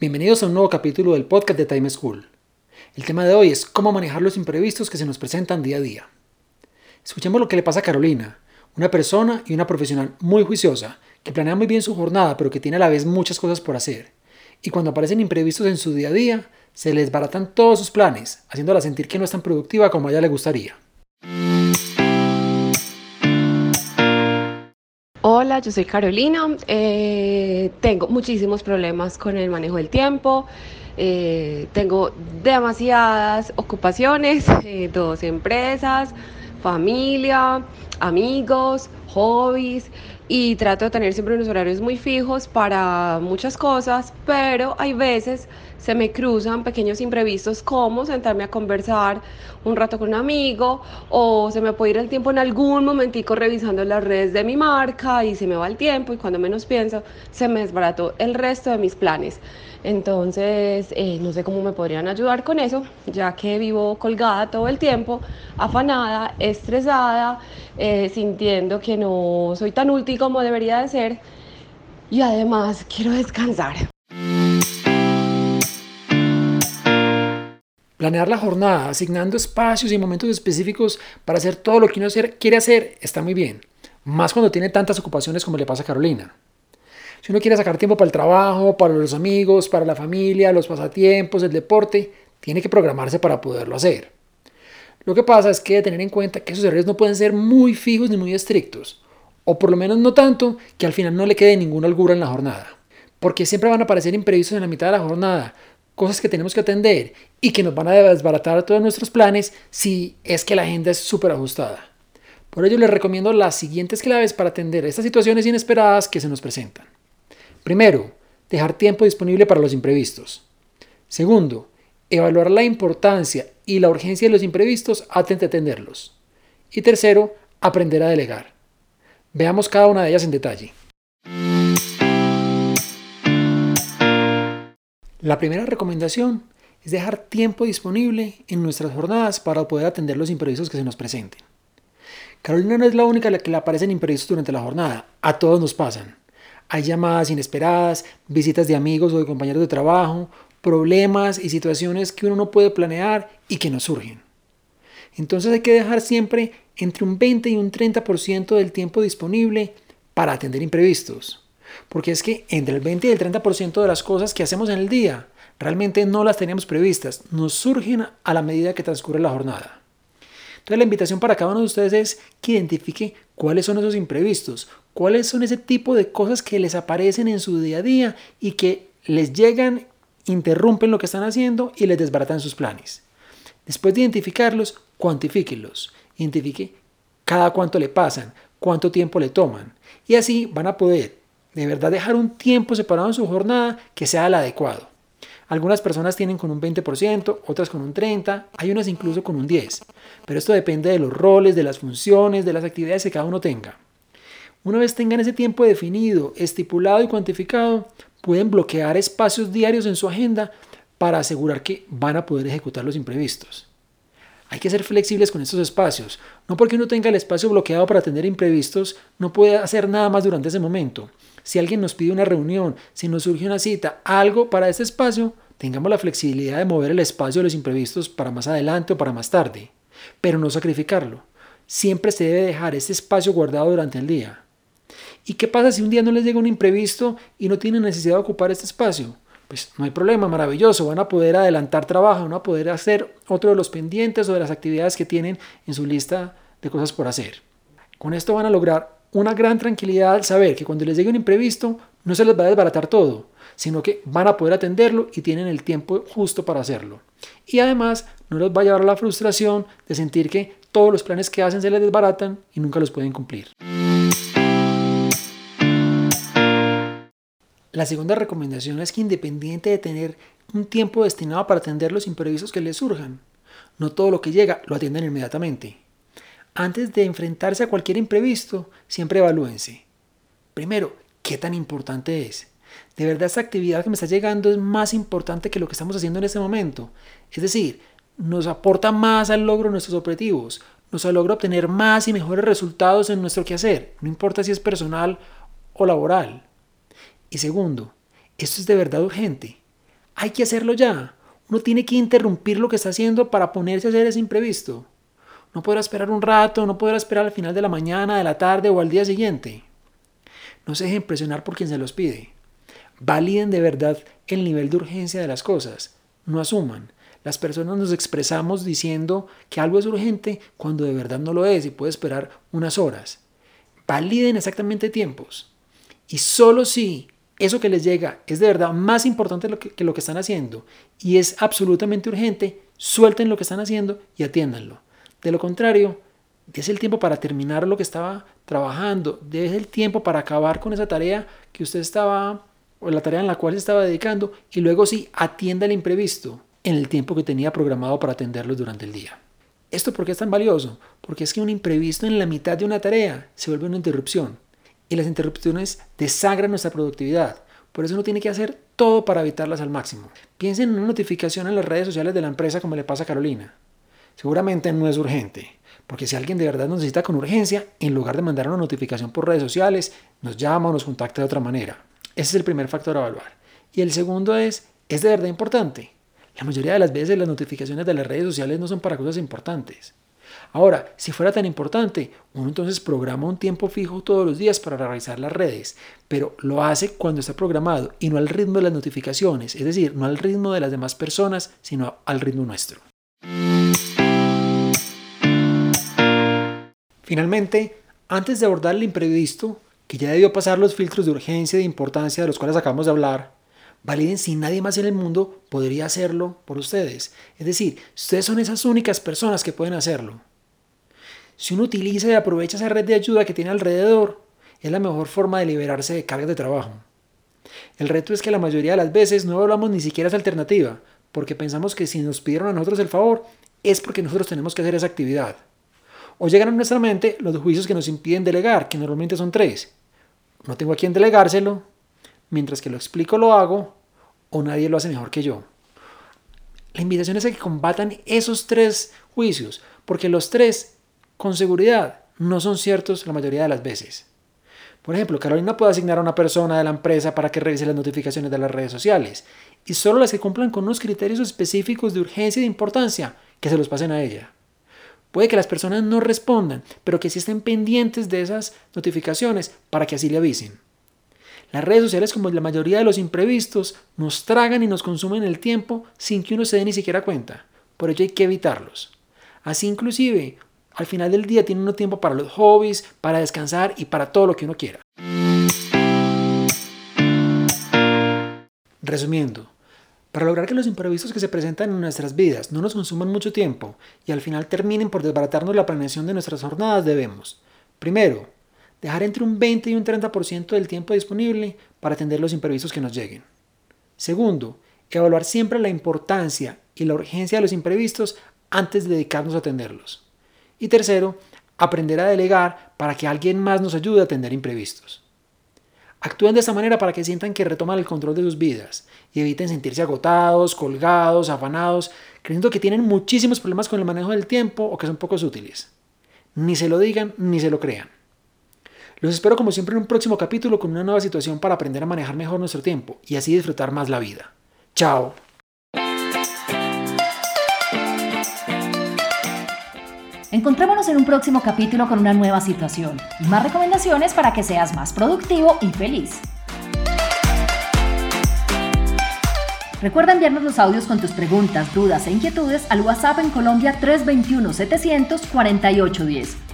Bienvenidos a un nuevo capítulo del podcast de Time School. El tema de hoy es cómo manejar los imprevistos que se nos presentan día a día. Escuchemos lo que le pasa a Carolina, una persona y una profesional muy juiciosa, que planea muy bien su jornada pero que tiene a la vez muchas cosas por hacer. Y cuando aparecen imprevistos en su día a día, se les baratan todos sus planes, haciéndola sentir que no es tan productiva como a ella le gustaría. Hola, yo soy Carolina. Eh, tengo muchísimos problemas con el manejo del tiempo. Eh, tengo demasiadas ocupaciones, eh, dos empresas, familia, amigos, hobbies y trato de tener siempre unos horarios muy fijos para muchas cosas, pero hay veces se me cruzan pequeños imprevistos como sentarme a conversar un rato con un amigo o se me puede ir el tiempo en algún momentico revisando las redes de mi marca y se me va el tiempo y cuando menos pienso se me desbarató el resto de mis planes. Entonces, eh, no sé cómo me podrían ayudar con eso, ya que vivo colgada todo el tiempo, afanada, estresada, eh, sintiendo que no soy tan útil como debería de ser y además quiero descansar. Planear la jornada, asignando espacios y momentos específicos para hacer todo lo que uno quiere hacer, está muy bien. Más cuando tiene tantas ocupaciones como le pasa a Carolina. Si uno quiere sacar tiempo para el trabajo, para los amigos, para la familia, los pasatiempos, el deporte, tiene que programarse para poderlo hacer. Lo que pasa es que tener en cuenta que esos errores no pueden ser muy fijos ni muy estrictos, o por lo menos no tanto que al final no le quede ninguna holgura en la jornada, porque siempre van a aparecer imprevistos en la mitad de la jornada, cosas que tenemos que atender y que nos van a desbaratar todos nuestros planes si es que la agenda es súper ajustada. Por ello les recomiendo las siguientes claves para atender estas situaciones inesperadas que se nos presentan. Primero, dejar tiempo disponible para los imprevistos. Segundo, evaluar la importancia y la urgencia de los imprevistos antes de atenderlos. Y tercero, aprender a delegar. Veamos cada una de ellas en detalle. La primera recomendación es dejar tiempo disponible en nuestras jornadas para poder atender los imprevistos que se nos presenten. Carolina no es la única a la que le aparecen imprevistos durante la jornada, a todos nos pasan. Hay llamadas inesperadas, visitas de amigos o de compañeros de trabajo, problemas y situaciones que uno no puede planear y que nos surgen. Entonces hay que dejar siempre entre un 20 y un 30% del tiempo disponible para atender imprevistos. Porque es que entre el 20 y el 30% de las cosas que hacemos en el día realmente no las teníamos previstas, nos surgen a la medida que transcurre la jornada. Entonces la invitación para cada uno de ustedes es que identifique cuáles son esos imprevistos, cuáles son ese tipo de cosas que les aparecen en su día a día y que les llegan, interrumpen lo que están haciendo y les desbaratan sus planes. Después de identificarlos, cuantifíquenlos. Identifique cada cuánto le pasan, cuánto tiempo le toman. Y así van a poder de verdad dejar un tiempo separado en su jornada que sea el adecuado. Algunas personas tienen con un 20%, otras con un 30%, hay unas incluso con un 10%. Pero esto depende de los roles, de las funciones, de las actividades que cada uno tenga. Una vez tengan ese tiempo definido, estipulado y cuantificado, pueden bloquear espacios diarios en su agenda para asegurar que van a poder ejecutar los imprevistos. Hay que ser flexibles con estos espacios. No porque uno tenga el espacio bloqueado para atender imprevistos, no puede hacer nada más durante ese momento. Si alguien nos pide una reunión, si nos surge una cita, algo para ese espacio, tengamos la flexibilidad de mover el espacio de los imprevistos para más adelante o para más tarde, pero no sacrificarlo. Siempre se debe dejar ese espacio guardado durante el día. ¿Y qué pasa si un día no les llega un imprevisto y no tienen necesidad de ocupar este espacio? Pues no hay problema, maravilloso, van a poder adelantar trabajo, van a poder hacer otro de los pendientes o de las actividades que tienen en su lista de cosas por hacer. Con esto van a lograr una gran tranquilidad al saber que cuando les llegue un imprevisto no se les va a desbaratar todo, sino que van a poder atenderlo y tienen el tiempo justo para hacerlo. Y además no les va a llevar a la frustración de sentir que todos los planes que hacen se les desbaratan y nunca los pueden cumplir. La segunda recomendación es que independiente de tener un tiempo destinado para atender los imprevistos que les surjan, no todo lo que llega lo atienden inmediatamente. Antes de enfrentarse a cualquier imprevisto, siempre evalúense. Primero, ¿qué tan importante es? ¿De verdad esta actividad que me está llegando es más importante que lo que estamos haciendo en este momento? Es decir, nos aporta más al logro de nuestros objetivos, nos logra obtener más y mejores resultados en nuestro quehacer, no importa si es personal o laboral. Y segundo, esto es de verdad urgente. Hay que hacerlo ya. Uno tiene que interrumpir lo que está haciendo para ponerse a hacer ese imprevisto. No podrá esperar un rato, no podrá esperar al final de la mañana, de la tarde o al día siguiente. No se dejen presionar por quien se los pide. Validen de verdad el nivel de urgencia de las cosas. No asuman. Las personas nos expresamos diciendo que algo es urgente cuando de verdad no lo es y puede esperar unas horas. Validen exactamente tiempos. Y solo si eso que les llega es de verdad más importante que, lo que están haciendo y es absolutamente urgente, suelten lo que están haciendo y atiéndanlo. De lo contrario, es el tiempo para terminar lo que estaba trabajando, es el tiempo para acabar con esa tarea que usted estaba, o la tarea en la cual se estaba dedicando, y luego sí, atienda el imprevisto en el tiempo que tenía programado para atenderlos durante el día. ¿Esto por qué es tan valioso? Porque es que un imprevisto en la mitad de una tarea se vuelve una interrupción y las interrupciones desagran nuestra productividad. Por eso uno tiene que hacer todo para evitarlas al máximo. Piensen en una notificación en las redes sociales de la empresa como le pasa a Carolina. Seguramente no es urgente, porque si alguien de verdad nos necesita con urgencia, en lugar de mandar una notificación por redes sociales, nos llama o nos contacta de otra manera. Ese es el primer factor a evaluar. Y el segundo es, ¿es de verdad importante? La mayoría de las veces las notificaciones de las redes sociales no son para cosas importantes. Ahora, si fuera tan importante, uno entonces programa un tiempo fijo todos los días para revisar las redes, pero lo hace cuando está programado y no al ritmo de las notificaciones, es decir, no al ritmo de las demás personas, sino al ritmo nuestro. Finalmente, antes de abordar el imprevisto, que ya debió pasar los filtros de urgencia y de importancia de los cuales acabamos de hablar, validen si nadie más en el mundo podría hacerlo por ustedes. Es decir, ustedes son esas únicas personas que pueden hacerlo. Si uno utiliza y aprovecha esa red de ayuda que tiene alrededor, es la mejor forma de liberarse de cargas de trabajo. El reto es que la mayoría de las veces no hablamos ni siquiera esa alternativa, porque pensamos que si nos pidieron a nosotros el favor, es porque nosotros tenemos que hacer esa actividad. O llegan a nuestra mente los juicios que nos impiden delegar, que normalmente son tres. No tengo a quién delegárselo, mientras que lo explico lo hago, o nadie lo hace mejor que yo. La invitación es a que combatan esos tres juicios, porque los tres, con seguridad, no son ciertos la mayoría de las veces. Por ejemplo, Carolina puede asignar a una persona de la empresa para que revise las notificaciones de las redes sociales, y solo las que cumplan con unos criterios específicos de urgencia y de importancia, que se los pasen a ella. Puede que las personas no respondan, pero que sí estén pendientes de esas notificaciones para que así le avisen. Las redes sociales, como la mayoría de los imprevistos, nos tragan y nos consumen el tiempo sin que uno se dé ni siquiera cuenta. Por ello hay que evitarlos. Así inclusive, al final del día tiene uno tiempo para los hobbies, para descansar y para todo lo que uno quiera. Resumiendo, para lograr que los imprevistos que se presentan en nuestras vidas no nos consuman mucho tiempo y al final terminen por desbaratarnos la planeación de nuestras jornadas, debemos, primero, dejar entre un 20 y un 30% del tiempo disponible para atender los imprevistos que nos lleguen. Segundo, evaluar siempre la importancia y la urgencia de los imprevistos antes de dedicarnos a atenderlos. Y tercero, aprender a delegar para que alguien más nos ayude a atender imprevistos. Actúen de esta manera para que sientan que retoman el control de sus vidas y eviten sentirse agotados, colgados, afanados, creyendo que tienen muchísimos problemas con el manejo del tiempo o que son pocos útiles. Ni se lo digan ni se lo crean. Los espero como siempre en un próximo capítulo con una nueva situación para aprender a manejar mejor nuestro tiempo y así disfrutar más la vida. Chao. Encontrémonos en un próximo capítulo con una nueva situación y más recomendaciones para que seas más productivo y feliz. Recuerda enviarnos los audios con tus preguntas, dudas e inquietudes al WhatsApp en Colombia 321 700 4810